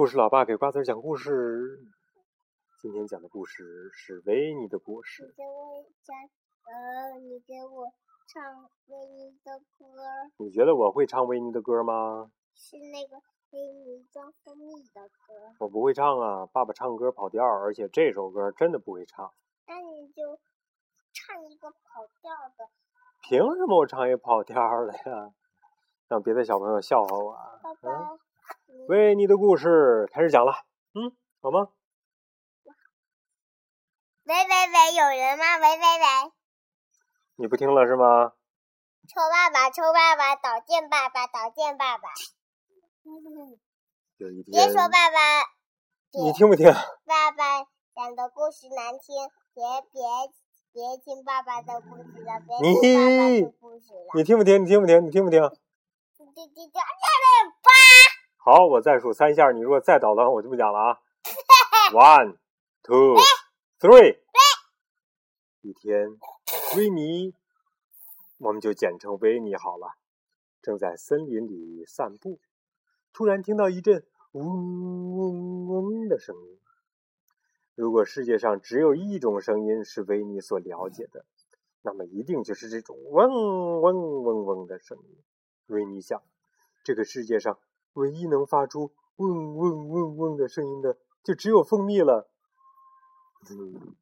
故事老爸给瓜子讲故事。今天讲的故事是维尼的故事。你给我讲，呃，你给我唱维尼的歌。你觉得我会唱维尼的歌吗？是那个维尼装蜂蜜的歌。我不会唱啊，爸爸唱歌跑调，而且这首歌真的不会唱。那你就唱一个跑调的。凭什么我唱一个跑调的呀？让别的小朋友笑话我。爸爸。维尼的故事开始讲了，嗯，好吗？喂喂喂，有人吗？喂喂喂，你不听了是吗？臭爸爸，臭爸爸，捣剑爸爸，捣剑爸爸。有一天，别说爸爸，你听不听？爸爸讲的故事难听，别别别听爸爸的故事了，别听爸爸的故事了。你听不听？你听不听？你听不听？好，我再数三下，你如果再捣乱，我就不讲了啊。One, two, three。一天，维尼，我们就简称维尼好了。正在森林里散步，突然听到一阵嗡嗡嗡的声音。如果世界上只有一种声音是维尼所了解的，那么一定就是这种嗡嗡嗡嗡的声音。维尼想，这个世界上。唯一能发出嗡嗡嗡嗡的声音的，就只有蜂蜜了。嗯，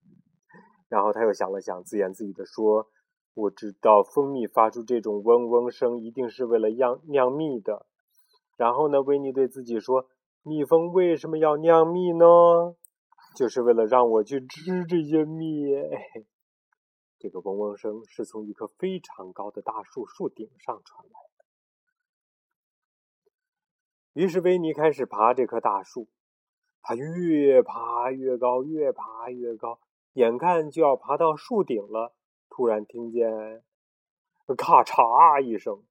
然后他又想了想，自言自语的说：“我知道蜂蜜发出这种嗡嗡声，一定是为了酿酿蜜的。”然后呢，维尼对自己说：“蜜蜂为什么要酿蜜呢？就是为了让我去吃这些蜜。”这个嗡嗡声是从一棵非常高的大树树顶上传来的。于是维尼开始爬这棵大树，他越爬越高，越爬越高，眼看就要爬到树顶了。突然听见“咔嚓”一声，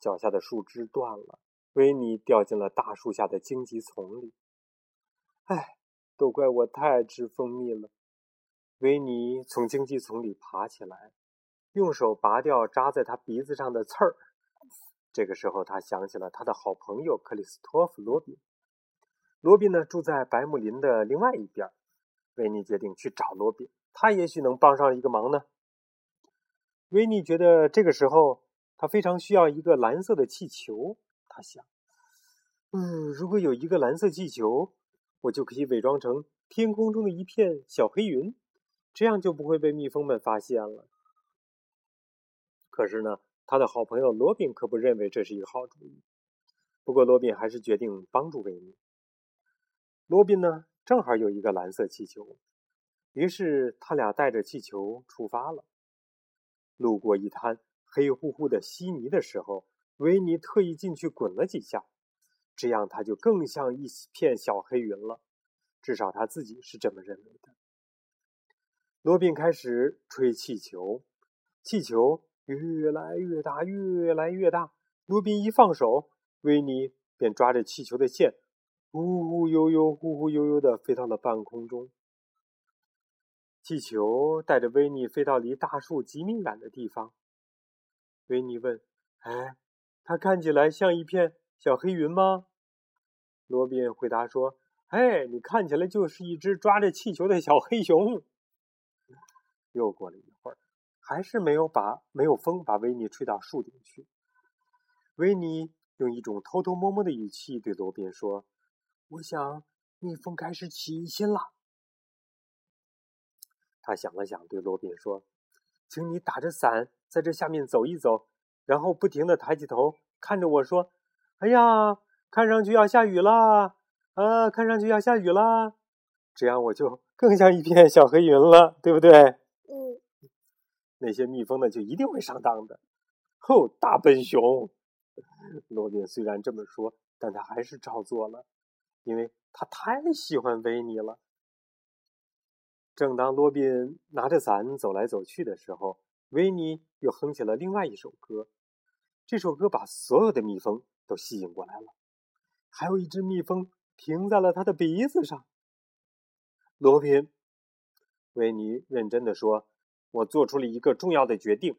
脚下的树枝断了，维尼掉进了大树下的荆棘丛里。唉，都怪我太爱吃蜂蜜了。维尼从荆棘丛里爬起来，用手拔掉扎在他鼻子上的刺儿。这个时候，他想起了他的好朋友克里斯托弗·罗宾。罗宾呢，住在白木林的另外一边。维尼决定去找罗宾，他也许能帮上一个忙呢。维尼觉得这个时候他非常需要一个蓝色的气球。他想，嗯，如果有一个蓝色气球，我就可以伪装成天空中的一片小黑云，这样就不会被蜜蜂们发现了。可是呢？他的好朋友罗宾可不认为这是一个好主意，不过罗宾还是决定帮助维尼。罗宾呢，正好有一个蓝色气球，于是他俩带着气球出发了。路过一滩黑乎乎的稀泥的时候，维尼特意进去滚了几下，这样他就更像一片小黑云了，至少他自己是这么认为的。罗宾开始吹气球，气球。越来越大，越来越大。罗宾一放手，维尼便抓着气球的线，忽忽悠悠、忽忽悠悠的飞到了半空中。气球带着维尼飞到离大树几米远的地方。维尼问：“哎，它看起来像一片小黑云吗？”罗宾回答说：“哎，你看起来就是一只抓着气球的小黑熊。”又过了一会。还是没有把没有风把维尼吹到树顶去。维尼用一种偷偷摸摸的语气对罗宾说：“我想蜜蜂开始起疑心了。”他想了想，对罗宾说：“请你打着伞在这下面走一走，然后不停的抬起头看着我说：‘哎呀，看上去要下雨了啊，看上去要下雨了。’这样我就更像一片小黑云了，对不对？”那些蜜蜂呢，就一定会上当的。吼，大笨熊！罗宾虽然这么说，但他还是照做了，因为他太喜欢维尼了。正当罗宾拿着伞走来走去的时候，维尼又哼起了另外一首歌。这首歌把所有的蜜蜂都吸引过来了，还有一只蜜蜂停在了他的鼻子上。罗宾，维尼认真的说。我做出了一个重要的决定。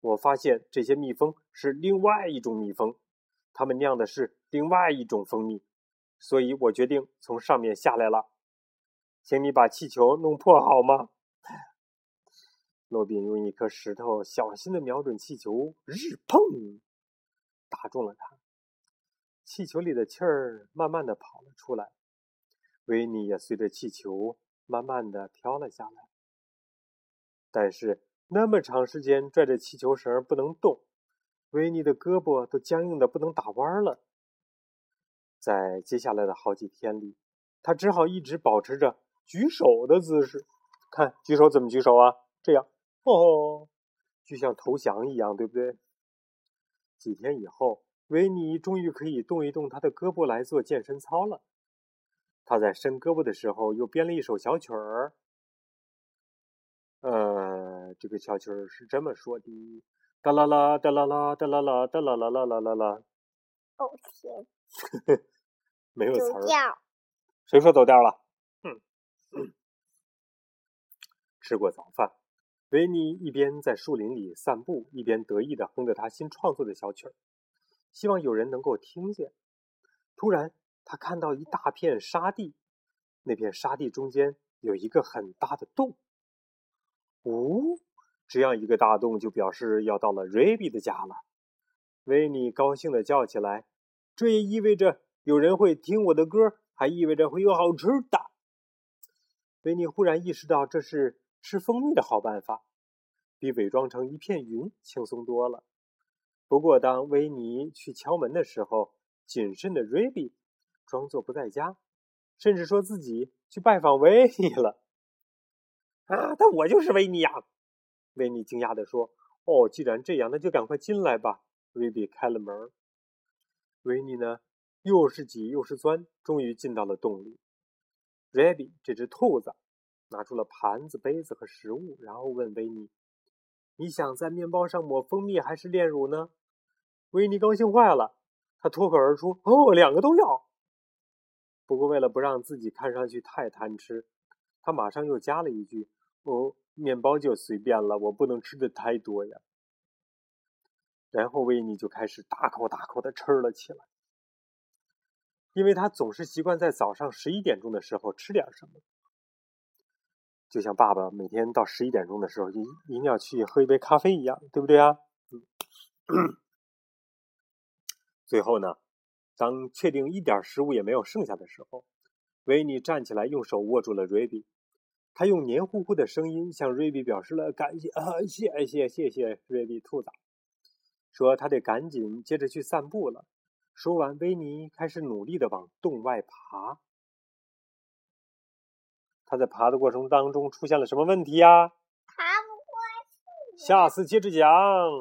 我发现这些蜜蜂是另外一种蜜蜂，它们酿的是另外一种蜂蜜。所以我决定从上面下来了。请你把气球弄破好吗？诺宾用一颗石头小心的瞄准气球，日砰，打中了它。气球里的气儿慢慢的跑了出来，维尼也随着气球慢慢的飘了下来。但是那么长时间拽着气球绳不能动，维尼的胳膊都僵硬的不能打弯了。在接下来的好几天里，他只好一直保持着举手的姿势。看，举手怎么举手啊？这样。哦，就像投降一样，对不对？几天以后，维尼终于可以动一动他的胳膊来做健身操了。他在伸胳膊的时候，又编了一首小曲儿。呃，这个小曲儿是这么说的：哒啦啦，哒啦啦，哒啦啦，哒啦啦啦啦啦啦。哦天！没有词儿。谁说走调了？嗯。吃过早饭。维尼一边在树林里散步，一边得意地哼着他新创作的小曲儿，希望有人能够听见。突然，他看到一大片沙地，那片沙地中间有一个很大的洞。哦，这样一个大洞就表示要到了瑞比的家了。维尼高兴地叫起来：“这也意味着有人会听我的歌，还意味着会有好吃的。”维尼忽然意识到，这是。吃蜂蜜的好办法，比伪装成一片云轻松多了。不过，当维尼去敲门的时候，谨慎的瑞比装作不在家，甚至说自己去拜访维尼了。啊，但我就是维尼呀！维尼惊讶地说：“哦，既然这样，那就赶快进来吧。”瑞比开了门。维尼呢，又是挤又是钻，终于进到了洞里。瑞比这只兔子。拿出了盘子、杯子和食物，然后问维尼：“你想在面包上抹蜂蜜还是炼乳呢？”维尼高兴坏了，他脱口而出：“哦，两个都要。”不过为了不让自己看上去太贪吃，他马上又加了一句：“哦，面包就随便了，我不能吃的太多呀。”然后维尼就开始大口大口的吃了起来，因为他总是习惯在早上十一点钟的时候吃点什么。就像爸爸每天到十一点钟的时候，一一定要去喝一杯咖啡一样，对不对啊？最后呢，当确定一点食物也没有剩下的时候，维尼站起来，用手握住了瑞比。他用黏糊糊的声音向瑞比表示了感谢：“啊，谢谢，谢谢，瑞比兔子。”说他得赶紧接着去散步了。说完，维尼开始努力的往洞外爬。他在爬的过程当中出现了什么问题呀？爬不过去。下次接着讲。